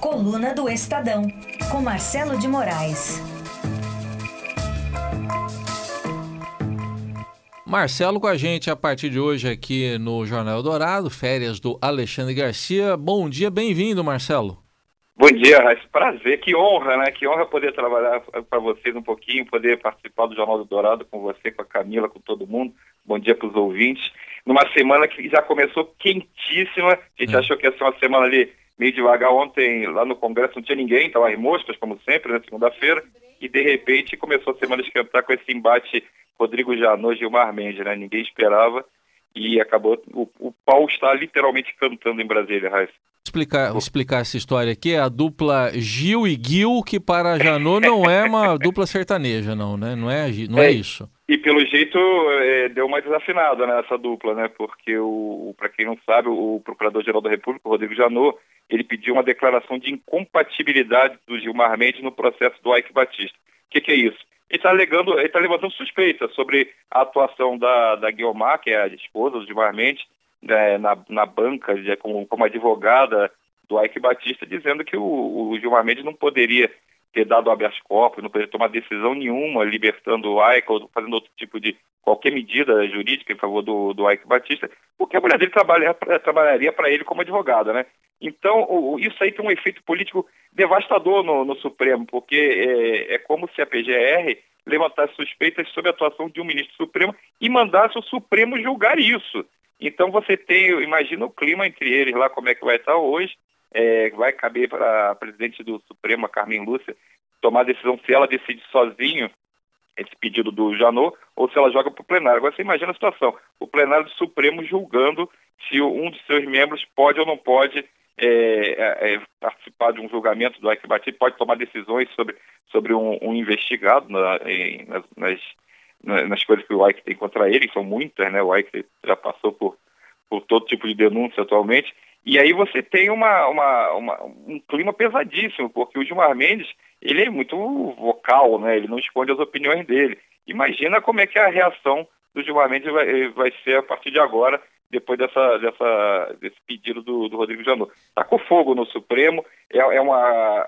Coluna do Estadão, com Marcelo de Moraes. Marcelo com a gente a partir de hoje aqui no Jornal Dourado, férias do Alexandre Garcia. Bom dia, bem-vindo, Marcelo. Bom dia, Raíssa. Prazer, que honra, né? Que honra poder trabalhar para vocês um pouquinho, poder participar do Jornal do Dourado com você, com a Camila, com todo mundo. Bom dia para os ouvintes. Numa semana que já começou quentíssima, a gente é. achou que ia ser uma semana ali meio devagar. Ontem, lá no Congresso, não tinha ninguém, estavam as moscas, como sempre, na segunda-feira, e de repente começou a semana esquentar com esse embate Rodrigo Janot, Gilmar Mendes, né? Ninguém esperava e acabou. O, o pau está literalmente cantando em Brasília, Raíssa. Explicar, explicar essa história aqui, é a dupla Gil e Gil, que para Janot não é uma dupla sertaneja, não, né? Não é, não é, é isso. E pelo jeito é, deu uma desafinada nessa né, dupla, né? Porque o, para quem não sabe, o Procurador-Geral da República, Rodrigo Janot, ele pediu uma declaração de incompatibilidade do Gilmar Mendes no processo do Ike Batista. O que, que é isso? Ele está alegando, ele está levantando suspeitas sobre a atuação da, da Guiomar, que é a esposa do Gilmar Mendes, né, na, na banca, de, como, como advogada do Ike Batista, dizendo que o, o Gilmar Mendes não poderia ter dado habeas corpus, não poderia tomar decisão nenhuma libertando o Ike ou fazendo outro tipo de qualquer medida jurídica em favor do, do Ike Batista, porque a mulher dele trabalha, trabalharia para ele como advogada, né? Então, o, isso aí tem um efeito político devastador no, no Supremo, porque é, é, como se a PGR levantasse suspeitas sobre a atuação de um ministro supremo e mandasse o Supremo julgar isso. Então você tem, imagina o clima entre eles lá, como é que vai estar hoje, é, vai caber para a presidente do Supremo, a Carmen Lúcia, tomar a decisão se ela decide sozinho esse pedido do Janot ou se ela joga para o plenário. Agora você imagina a situação, o plenário do Supremo julgando se um de seus membros pode ou não pode é, é, é participar de um julgamento do Batista, pode tomar decisões sobre, sobre um, um investigado na, em, nas, nas, nas coisas que o Ike tem contra ele, que são muitas, né? O Ike já passou por, por todo tipo de denúncia atualmente, e aí você tem uma, uma, uma, um clima pesadíssimo, porque o Gilmar Mendes, ele é muito vocal, né? Ele não esconde as opiniões dele. Imagina como é que a reação do Gilmar Mendes vai, vai ser a partir de agora, depois dessa, dessa, desse pedido do, do Rodrigo Janot. Tacou fogo no Supremo, é, é uma,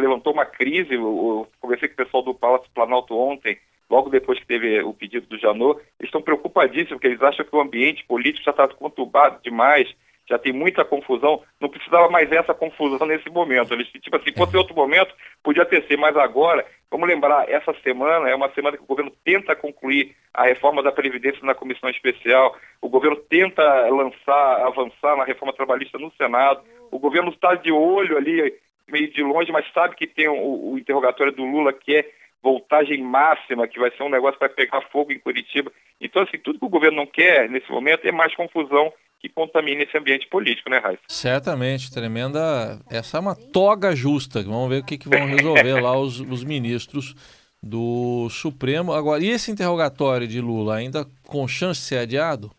levantou uma crise, eu, eu conversei com o pessoal do Palácio Planalto ontem, logo depois que teve o pedido do Janot, eles estão preocupadíssimos, porque eles acham que o ambiente político já está conturbado demais, já tem muita confusão, não precisava mais essa confusão nesse momento. Eles, tipo assim, fosse outro momento, podia ter sido, mas agora, vamos lembrar, essa semana é uma semana que o governo tenta concluir a reforma da Previdência na comissão especial, o governo tenta lançar, avançar na reforma trabalhista no Senado, o governo está de olho ali, meio de longe, mas sabe que tem o, o interrogatório do Lula, que é voltagem máxima, que vai ser um negócio que vai pegar fogo em Curitiba. Então, assim, tudo que o governo não quer nesse momento é mais confusão que contamine esse ambiente político, né, Raíssa? Certamente, tremenda. Essa é uma toga justa. Vamos ver o que, que vão resolver lá os, os ministros do Supremo. Agora, e esse interrogatório de Lula ainda com chance de ser adiado?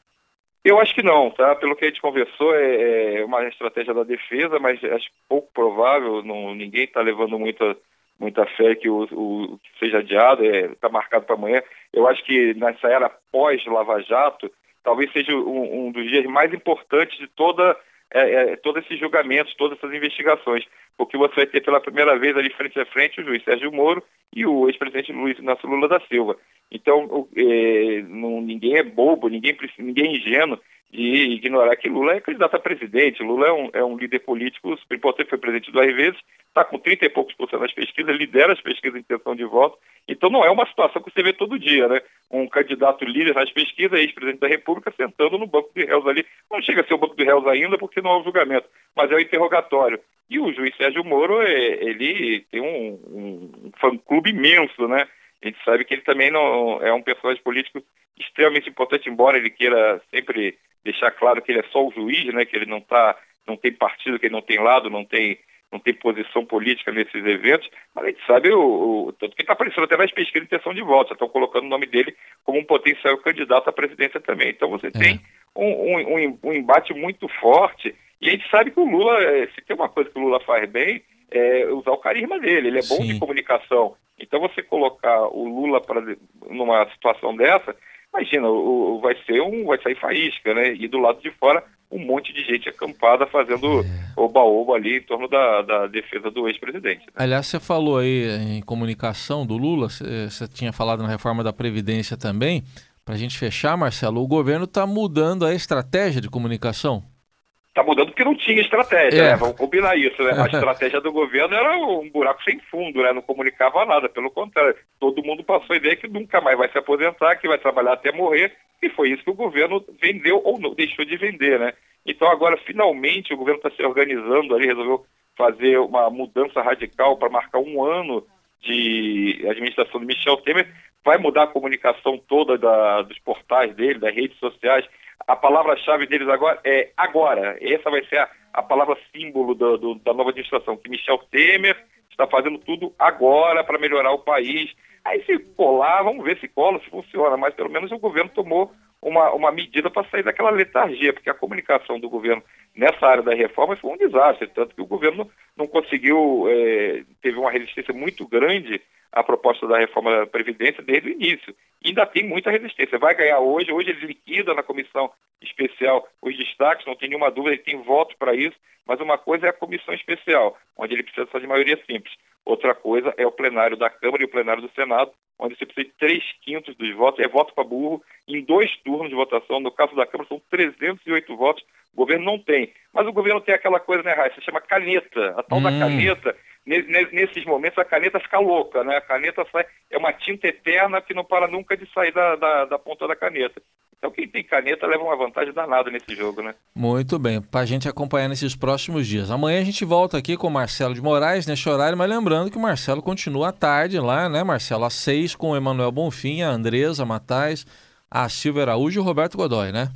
Eu acho que não, tá? Pelo que a gente conversou, é, é uma estratégia da defesa, mas acho pouco provável, não, ninguém está levando muita, muita fé que o, o que seja adiado, está é, marcado para amanhã. Eu acho que nessa era pós-Lava Jato, talvez seja um, um dos dias mais importantes de toda é, é, todos esses julgamentos, todas essas investigações, porque você vai ter pela primeira vez ali frente a frente o juiz Sérgio Moro e o ex-presidente Luiz Inácio Lula da Silva. Então, o, é, não, ninguém é bobo, ninguém, ninguém é ingênuo de ignorar que Lula é candidato a presidente. Lula é um, é um líder político importante, foi presidente duas vezes, está com 30 e poucos por cento das pesquisas, lidera as pesquisas de intenção de voto. Então não é uma situação que você vê todo dia, né? Um candidato líder nas pesquisas, ex-presidente da República, sentando no banco de réus ali. Não chega a ser o banco de réus ainda, porque não é o julgamento, mas é o interrogatório. E o juiz Sérgio Moro, é, ele tem um, um fã-clube imenso, né? A gente sabe que ele também não é um personagem político extremamente importante, embora ele queira sempre deixar claro que ele é só o juiz, né, que ele não tá, não tem partido, que ele não tem lado, não tem, não tem posição política nesses eventos, mas a gente sabe o, o tanto que está aparecendo até nas pesquisas de intenção de voto, já estão colocando o nome dele como um potencial candidato à presidência também. Então você é. tem um, um, um, embate muito forte e a gente sabe que o Lula, eh, se tem uma coisa que o Lula faz bem, é usar o carisma dele, ele é bom Sim. de comunicação. Então você colocar o Lula pra, numa situação dessa, imagina, o, o, vai ser um, vai sair faísca, né? E do lado de fora, um monte de gente acampada fazendo é. oba-oba ali em torno da, da defesa do ex-presidente. Né? Aliás, você falou aí em comunicação do Lula, você tinha falado na reforma da Previdência também. Para a gente fechar, Marcelo, o governo está mudando a estratégia de comunicação? Está mudando porque não tinha estratégia, é. né? Vamos combinar isso, né? A estratégia do governo era um buraco sem fundo, né? Não comunicava nada, pelo contrário. Todo mundo passou a ideia que nunca mais vai se aposentar, que vai trabalhar até morrer, e foi isso que o governo vendeu ou não deixou de vender, né? Então agora, finalmente, o governo está se organizando ali, resolveu fazer uma mudança radical para marcar um ano de administração do Michel Temer, vai mudar a comunicação toda da, dos portais dele, das redes sociais. A palavra-chave deles agora é agora. Essa vai ser a, a palavra símbolo do, do, da nova administração, que Michel Temer está fazendo tudo agora para melhorar o país. Aí se colar, vamos ver se cola, se funciona, mas pelo menos o governo tomou uma, uma medida para sair daquela letargia, porque a comunicação do governo nessa área da reforma foi um desastre, tanto que o governo não conseguiu, é, teve uma resistência muito grande à proposta da reforma da Previdência desde o início. E ainda tem muita resistência. Vai ganhar hoje, hoje ele liquida na comissão especial os destaques, não tem nenhuma dúvida, ele tem voto para isso, mas uma coisa é a comissão especial, onde ele precisa só de maioria simples. Outra coisa é o plenário da Câmara e o plenário do Senado, onde você precisa de três quintos dos votos, é voto para burro, em dois turnos de votação. No caso da Câmara, são 308 votos, o governo não tem. Mas o governo tem aquela coisa, né, Raíssa, se chama caneta. A tal hum. da caneta, nesses momentos, a caneta fica louca, né? A caneta sai, é uma tinta eterna que não para nunca de sair da, da, da ponta da caneta. Então quem tem caneta leva uma vantagem danada nesse jogo, né? Muito bem, para a gente acompanhar nesses próximos dias. Amanhã a gente volta aqui com o Marcelo de Moraes neste horário, mas lembrando que o Marcelo continua à tarde lá, né, Marcelo? Às seis com o Emanuel Bonfim, a Andresa Matais, a Silvia Araújo e o Roberto Godoy, né?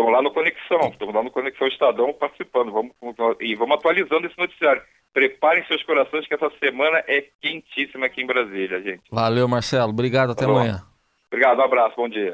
Estamos lá no Conexão, estamos lá no Conexão Estadão participando. Vamos, e vamos atualizando esse noticiário. Preparem seus corações que essa semana é quentíssima aqui em Brasília, gente. Valeu, Marcelo. Obrigado. Até tá amanhã. Obrigado, um abraço, bom dia.